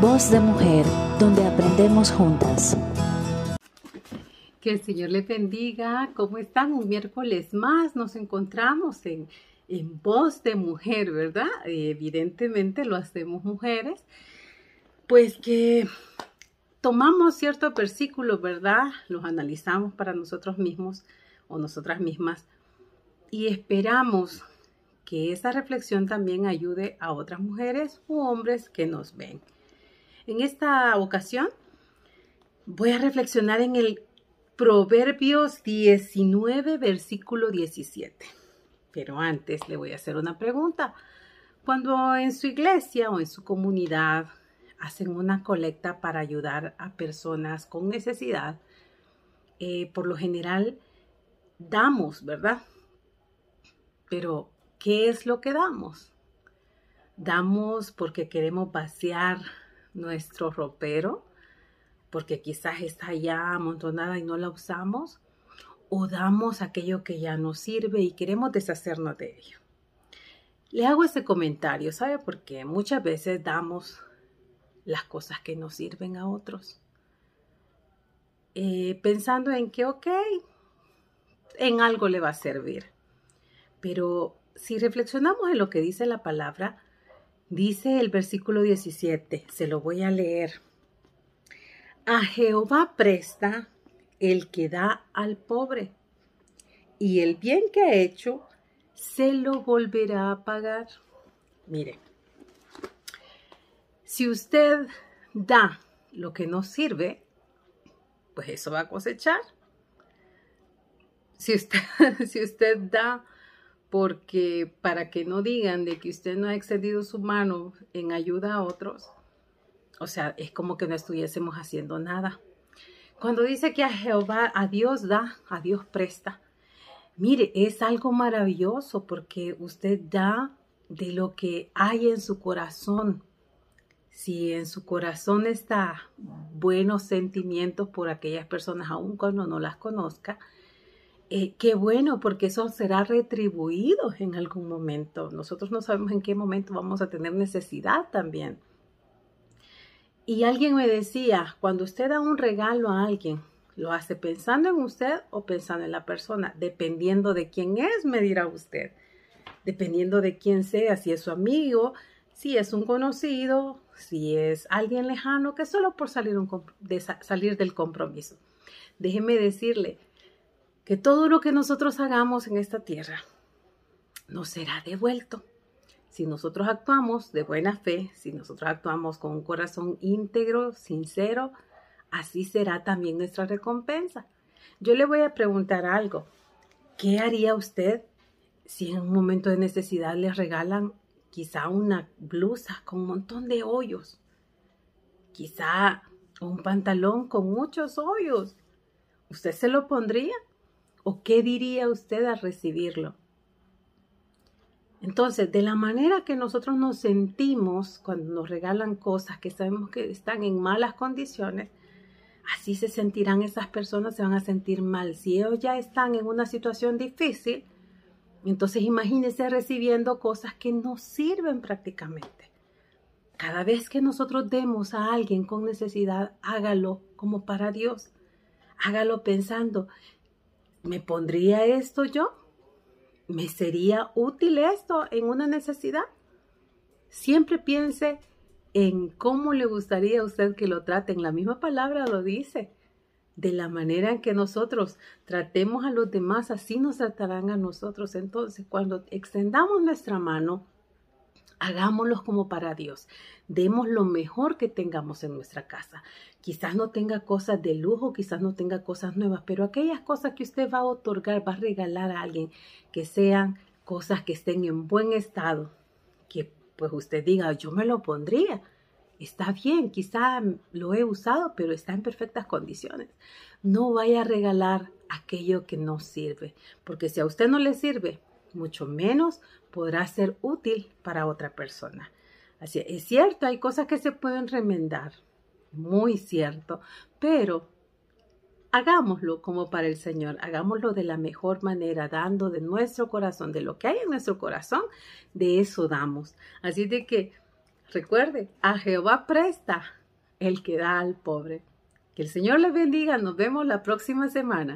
Voz de Mujer, donde aprendemos juntas. Que el Señor les bendiga. ¿Cómo están? Un miércoles más nos encontramos en, en Voz de Mujer, ¿verdad? evidentemente lo hacemos mujeres. Pues que tomamos ciertos versículos, ¿verdad? Los analizamos para nosotros mismos o nosotras mismas y esperamos que esa reflexión también ayude a otras mujeres u hombres que nos ven. En esta ocasión voy a reflexionar en el Proverbios 19, versículo 17. Pero antes le voy a hacer una pregunta. Cuando en su iglesia o en su comunidad hacen una colecta para ayudar a personas con necesidad, eh, por lo general damos, ¿verdad? Pero, ¿qué es lo que damos? Damos porque queremos vaciar nuestro ropero, porque quizás está ya amontonada y no la usamos, o damos aquello que ya nos sirve y queremos deshacernos de ello. Le hago ese comentario, ¿sabe? Porque muchas veces damos las cosas que nos sirven a otros. Eh, pensando en que, ok, en algo le va a servir. Pero si reflexionamos en lo que dice la palabra, dice el versículo 17, se lo voy a leer. A Jehová presta el que da al pobre, y el bien que ha hecho se lo volverá a pagar. Mire, si usted da lo que no sirve, pues eso va a cosechar. Si usted, si usted da porque para que no digan de que usted no ha excedido su mano en ayuda a otros, o sea, es como que no estuviésemos haciendo nada. Cuando dice que a Jehová, a Dios da, a Dios presta, mire, es algo maravilloso porque usted da de lo que hay en su corazón. Si en su corazón está buenos sentimientos por aquellas personas, aun cuando no las conozca, eh, qué bueno, porque eso será retribuido en algún momento. Nosotros no sabemos en qué momento vamos a tener necesidad también. Y alguien me decía, cuando usted da un regalo a alguien, ¿lo hace pensando en usted o pensando en la persona? Dependiendo de quién es, me dirá usted. Dependiendo de quién sea, si es su amigo, si es un conocido, si es alguien lejano, que solo por salir, salir del compromiso. Déjeme decirle que todo lo que nosotros hagamos en esta tierra nos será devuelto. Si nosotros actuamos de buena fe, si nosotros actuamos con un corazón íntegro, sincero, así será también nuestra recompensa. Yo le voy a preguntar algo. ¿Qué haría usted si en un momento de necesidad le regalan quizá una blusa con un montón de hoyos? Quizá un pantalón con muchos hoyos. ¿Usted se lo pondría? ¿O qué diría usted al recibirlo? Entonces, de la manera que nosotros nos sentimos cuando nos regalan cosas que sabemos que están en malas condiciones, así se sentirán esas personas, se van a sentir mal. Si ellos ya están en una situación difícil, entonces imagínense recibiendo cosas que no sirven prácticamente. Cada vez que nosotros demos a alguien con necesidad, hágalo como para Dios. Hágalo pensando, ¿me pondría esto yo? ¿me sería útil esto en una necesidad? Siempre piense en cómo le gustaría a usted que lo traten. La misma palabra lo dice. De la manera en que nosotros tratemos a los demás, así nos tratarán a nosotros. Entonces, cuando extendamos nuestra mano, hagámoslo como para Dios. Demos lo mejor que tengamos en nuestra casa. Quizás no tenga cosas de lujo, quizás no tenga cosas nuevas, pero aquellas cosas que usted va a otorgar, va a regalar a alguien, que sean cosas que estén en buen estado, que pues usted diga, yo me lo pondría. Está bien, quizá lo he usado, pero está en perfectas condiciones. No vaya a regalar aquello que no sirve, porque si a usted no le sirve, mucho menos podrá ser útil para otra persona. Así es cierto, hay cosas que se pueden remendar, muy cierto, pero hagámoslo como para el Señor, hagámoslo de la mejor manera, dando de nuestro corazón, de lo que hay en nuestro corazón, de eso damos. Así de que Recuerde, a Jehová presta el que da al pobre. Que el Señor le bendiga. Nos vemos la próxima semana.